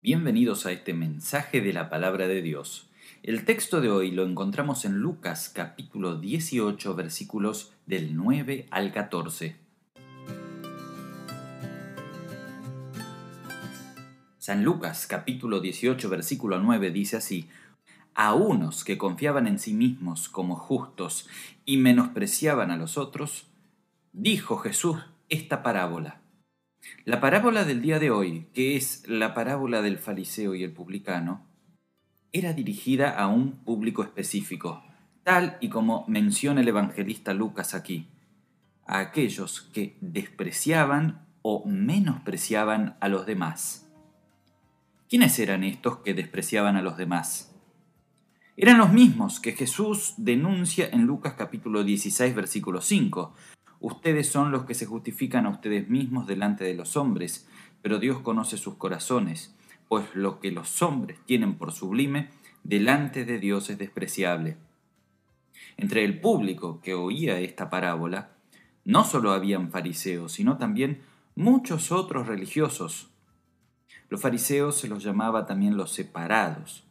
Bienvenidos a este mensaje de la palabra de Dios. El texto de hoy lo encontramos en Lucas capítulo 18 versículos del 9 al 14. San Lucas capítulo 18 versículo 9 dice así, a unos que confiaban en sí mismos como justos y menospreciaban a los otros, dijo Jesús esta parábola. La parábola del día de hoy, que es la parábola del fariseo y el publicano, era dirigida a un público específico, tal y como menciona el evangelista Lucas aquí, a aquellos que despreciaban o menospreciaban a los demás. ¿Quiénes eran estos que despreciaban a los demás? Eran los mismos que Jesús denuncia en Lucas capítulo 16 versículo 5, Ustedes son los que se justifican a ustedes mismos delante de los hombres, pero Dios conoce sus corazones, pues lo que los hombres tienen por sublime, delante de Dios es despreciable. Entre el público que oía esta parábola, no solo habían fariseos, sino también muchos otros religiosos. Los fariseos se los llamaba también los separados,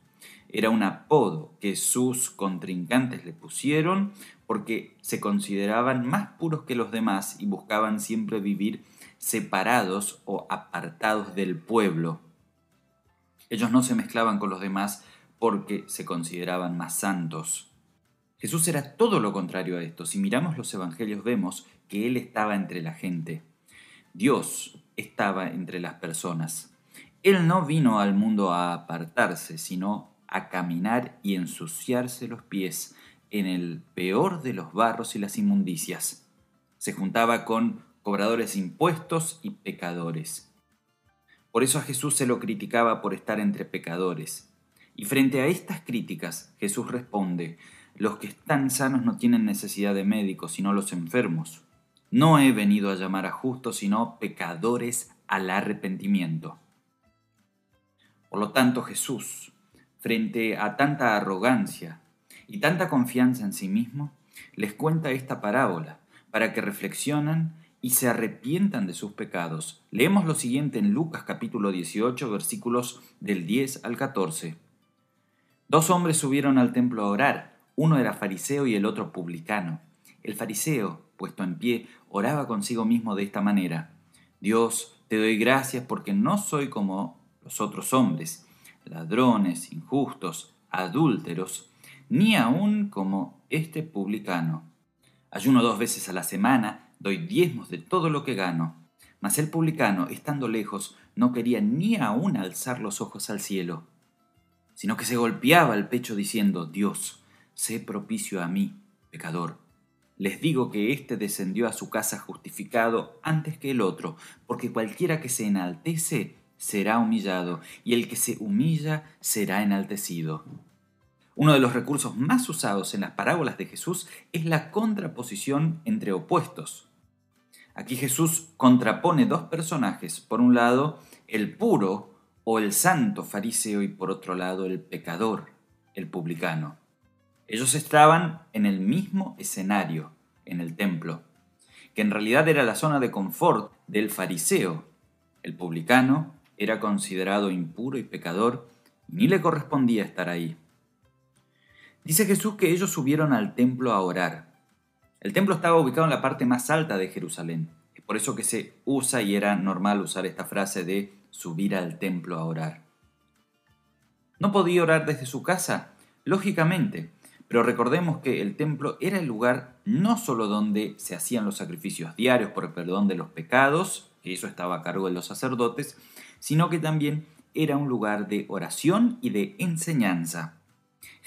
era un apodo que sus contrincantes le pusieron porque se consideraban más puros que los demás y buscaban siempre vivir separados o apartados del pueblo. Ellos no se mezclaban con los demás porque se consideraban más santos. Jesús era todo lo contrario a esto. Si miramos los evangelios vemos que Él estaba entre la gente. Dios estaba entre las personas. Él no vino al mundo a apartarse, sino a caminar y ensuciarse los pies en el peor de los barros y las inmundicias. Se juntaba con cobradores de impuestos y pecadores. Por eso a Jesús se lo criticaba por estar entre pecadores. Y frente a estas críticas, Jesús responde, los que están sanos no tienen necesidad de médicos, sino los enfermos. No he venido a llamar a justos, sino pecadores al arrepentimiento. Por lo tanto, Jesús frente a tanta arrogancia y tanta confianza en sí mismo, les cuenta esta parábola para que reflexionan y se arrepientan de sus pecados. Leemos lo siguiente en Lucas capítulo 18 versículos del 10 al 14. Dos hombres subieron al templo a orar, uno era fariseo y el otro publicano. El fariseo, puesto en pie, oraba consigo mismo de esta manera, Dios, te doy gracias porque no soy como los otros hombres ladrones, injustos, adúlteros, ni aun como este publicano. Ayuno dos veces a la semana, doy diezmos de todo lo que gano. Mas el publicano, estando lejos, no quería ni aun alzar los ojos al cielo, sino que se golpeaba el pecho diciendo, Dios, sé propicio a mí, pecador. Les digo que éste descendió a su casa justificado antes que el otro, porque cualquiera que se enaltece será humillado, y el que se humilla será enaltecido. Uno de los recursos más usados en las parábolas de Jesús es la contraposición entre opuestos. Aquí Jesús contrapone dos personajes, por un lado el puro o el santo fariseo y por otro lado el pecador, el publicano. Ellos estaban en el mismo escenario, en el templo, que en realidad era la zona de confort del fariseo. El publicano era considerado impuro y pecador, ni le correspondía estar ahí. Dice Jesús que ellos subieron al templo a orar. El templo estaba ubicado en la parte más alta de Jerusalén. Es por eso que se usa y era normal usar esta frase de subir al templo a orar. ¿No podía orar desde su casa? Lógicamente, pero recordemos que el templo era el lugar no solo donde se hacían los sacrificios diarios por el perdón de los pecados, que eso estaba a cargo de los sacerdotes, sino que también era un lugar de oración y de enseñanza.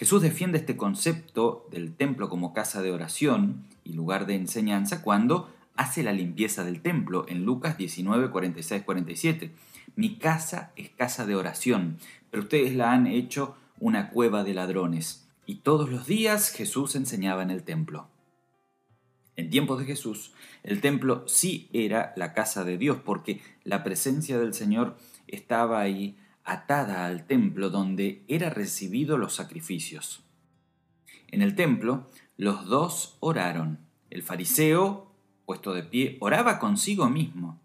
Jesús defiende este concepto del templo como casa de oración y lugar de enseñanza cuando hace la limpieza del templo en Lucas 19, 46, 47. Mi casa es casa de oración, pero ustedes la han hecho una cueva de ladrones. Y todos los días Jesús enseñaba en el templo. En tiempos de Jesús, el templo sí era la casa de Dios, porque la presencia del Señor estaba ahí atada al templo donde era recibido los sacrificios. En el templo, los dos oraron. El fariseo, puesto de pie, oraba consigo mismo,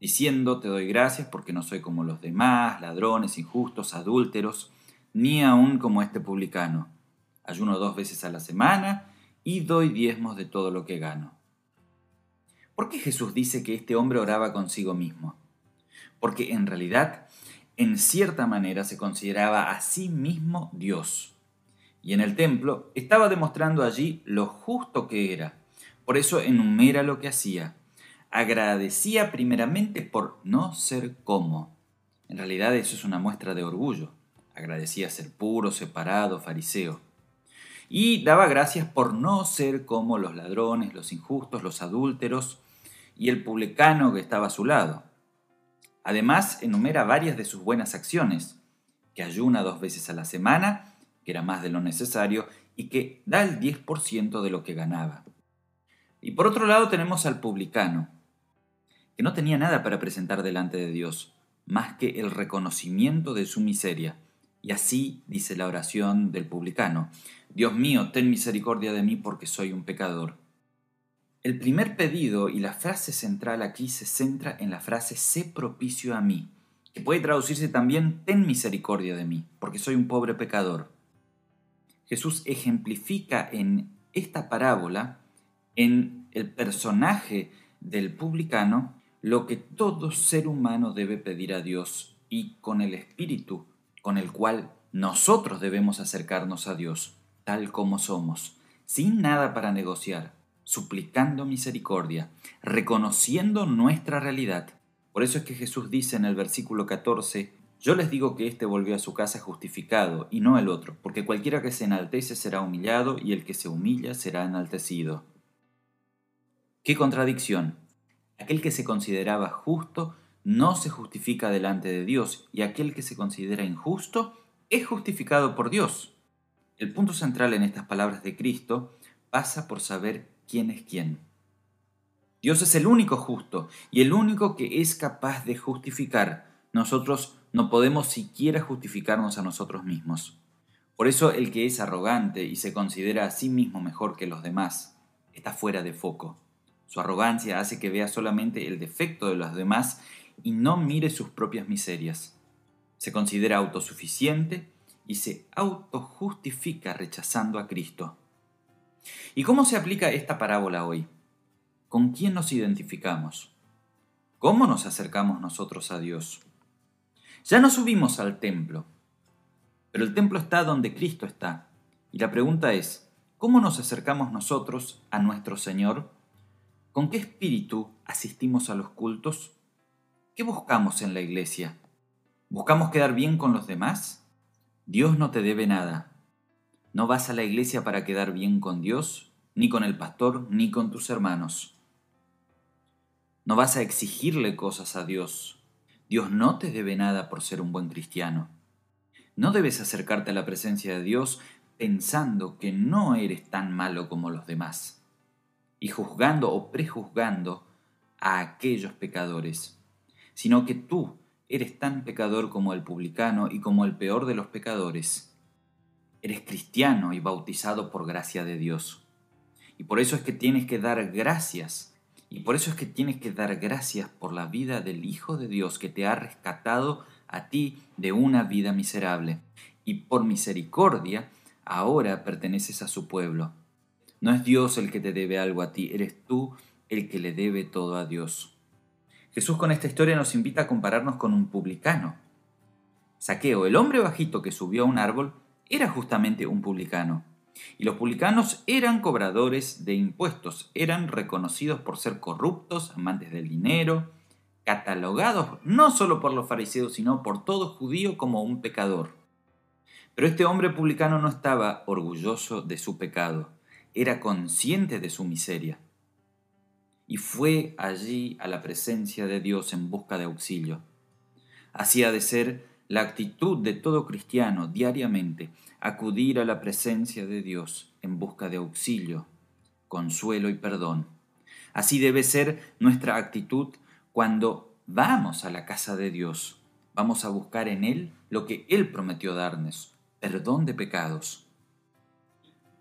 diciendo, te doy gracias porque no soy como los demás, ladrones, injustos, adúlteros, ni aun como este publicano. Ayuno dos veces a la semana y doy diezmos de todo lo que gano. ¿Por qué Jesús dice que este hombre oraba consigo mismo? Porque en realidad, en cierta manera, se consideraba a sí mismo Dios. Y en el templo estaba demostrando allí lo justo que era. Por eso enumera lo que hacía. Agradecía primeramente por no ser como. En realidad eso es una muestra de orgullo. Agradecía ser puro, separado, fariseo. Y daba gracias por no ser como los ladrones, los injustos, los adúlteros y el publicano que estaba a su lado. Además, enumera varias de sus buenas acciones, que ayuna dos veces a la semana, que era más de lo necesario, y que da el 10% de lo que ganaba. Y por otro lado tenemos al publicano, que no tenía nada para presentar delante de Dios, más que el reconocimiento de su miseria. Y así dice la oración del publicano, Dios mío, ten misericordia de mí porque soy un pecador. El primer pedido y la frase central aquí se centra en la frase sé propicio a mí, que puede traducirse también ten misericordia de mí, porque soy un pobre pecador. Jesús ejemplifica en esta parábola, en el personaje del publicano, lo que todo ser humano debe pedir a Dios y con el espíritu con el cual nosotros debemos acercarnos a Dios, tal como somos, sin nada para negociar suplicando misericordia, reconociendo nuestra realidad. Por eso es que Jesús dice en el versículo 14, yo les digo que éste volvió a su casa justificado y no el otro, porque cualquiera que se enaltece será humillado y el que se humilla será enaltecido. ¡Qué contradicción! Aquel que se consideraba justo no se justifica delante de Dios y aquel que se considera injusto es justificado por Dios. El punto central en estas palabras de Cristo pasa por saber quién es quién. Dios es el único justo y el único que es capaz de justificar. Nosotros no podemos siquiera justificarnos a nosotros mismos. Por eso el que es arrogante y se considera a sí mismo mejor que los demás está fuera de foco. Su arrogancia hace que vea solamente el defecto de los demás y no mire sus propias miserias. Se considera autosuficiente y se autojustifica rechazando a Cristo. ¿Y cómo se aplica esta parábola hoy? ¿Con quién nos identificamos? ¿Cómo nos acercamos nosotros a Dios? Ya no subimos al templo, pero el templo está donde Cristo está. Y la pregunta es, ¿cómo nos acercamos nosotros a nuestro Señor? ¿Con qué espíritu asistimos a los cultos? ¿Qué buscamos en la iglesia? ¿Buscamos quedar bien con los demás? Dios no te debe nada. No vas a la iglesia para quedar bien con Dios, ni con el pastor, ni con tus hermanos. No vas a exigirle cosas a Dios. Dios no te debe nada por ser un buen cristiano. No debes acercarte a la presencia de Dios pensando que no eres tan malo como los demás y juzgando o prejuzgando a aquellos pecadores, sino que tú eres tan pecador como el publicano y como el peor de los pecadores Eres cristiano y bautizado por gracia de Dios. Y por eso es que tienes que dar gracias. Y por eso es que tienes que dar gracias por la vida del Hijo de Dios que te ha rescatado a ti de una vida miserable. Y por misericordia, ahora perteneces a su pueblo. No es Dios el que te debe algo a ti, eres tú el que le debe todo a Dios. Jesús con esta historia nos invita a compararnos con un publicano. Saqueo, el hombre bajito que subió a un árbol, era justamente un publicano. Y los publicanos eran cobradores de impuestos, eran reconocidos por ser corruptos, amantes del dinero, catalogados no solo por los fariseos, sino por todo judío como un pecador. Pero este hombre publicano no estaba orgulloso de su pecado, era consciente de su miseria. Y fue allí a la presencia de Dios en busca de auxilio. Hacía de ser la actitud de todo cristiano diariamente, acudir a la presencia de Dios en busca de auxilio, consuelo y perdón. Así debe ser nuestra actitud cuando vamos a la casa de Dios. Vamos a buscar en Él lo que Él prometió darnos, perdón de pecados.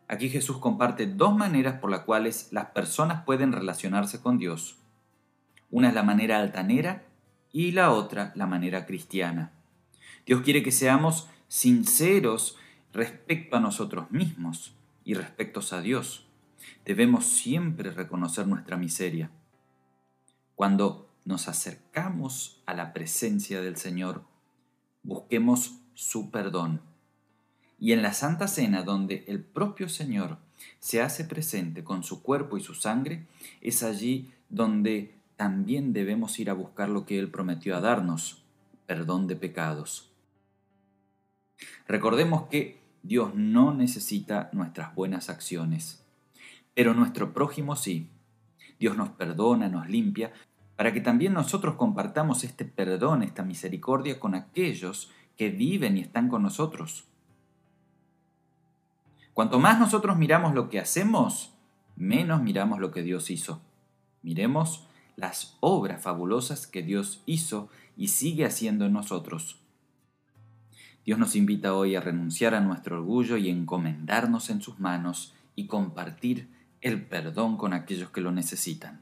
Aquí Jesús comparte dos maneras por las cuales las personas pueden relacionarse con Dios. Una es la manera altanera y la otra la manera cristiana. Dios quiere que seamos sinceros respecto a nosotros mismos y respecto a Dios. Debemos siempre reconocer nuestra miseria. Cuando nos acercamos a la presencia del Señor, busquemos su perdón. Y en la Santa Cena, donde el propio Señor se hace presente con su cuerpo y su sangre, es allí donde también debemos ir a buscar lo que Él prometió a darnos, perdón de pecados. Recordemos que Dios no necesita nuestras buenas acciones, pero nuestro prójimo sí. Dios nos perdona, nos limpia, para que también nosotros compartamos este perdón, esta misericordia con aquellos que viven y están con nosotros. Cuanto más nosotros miramos lo que hacemos, menos miramos lo que Dios hizo. Miremos las obras fabulosas que Dios hizo y sigue haciendo en nosotros. Dios nos invita hoy a renunciar a nuestro orgullo y encomendarnos en sus manos y compartir el perdón con aquellos que lo necesitan.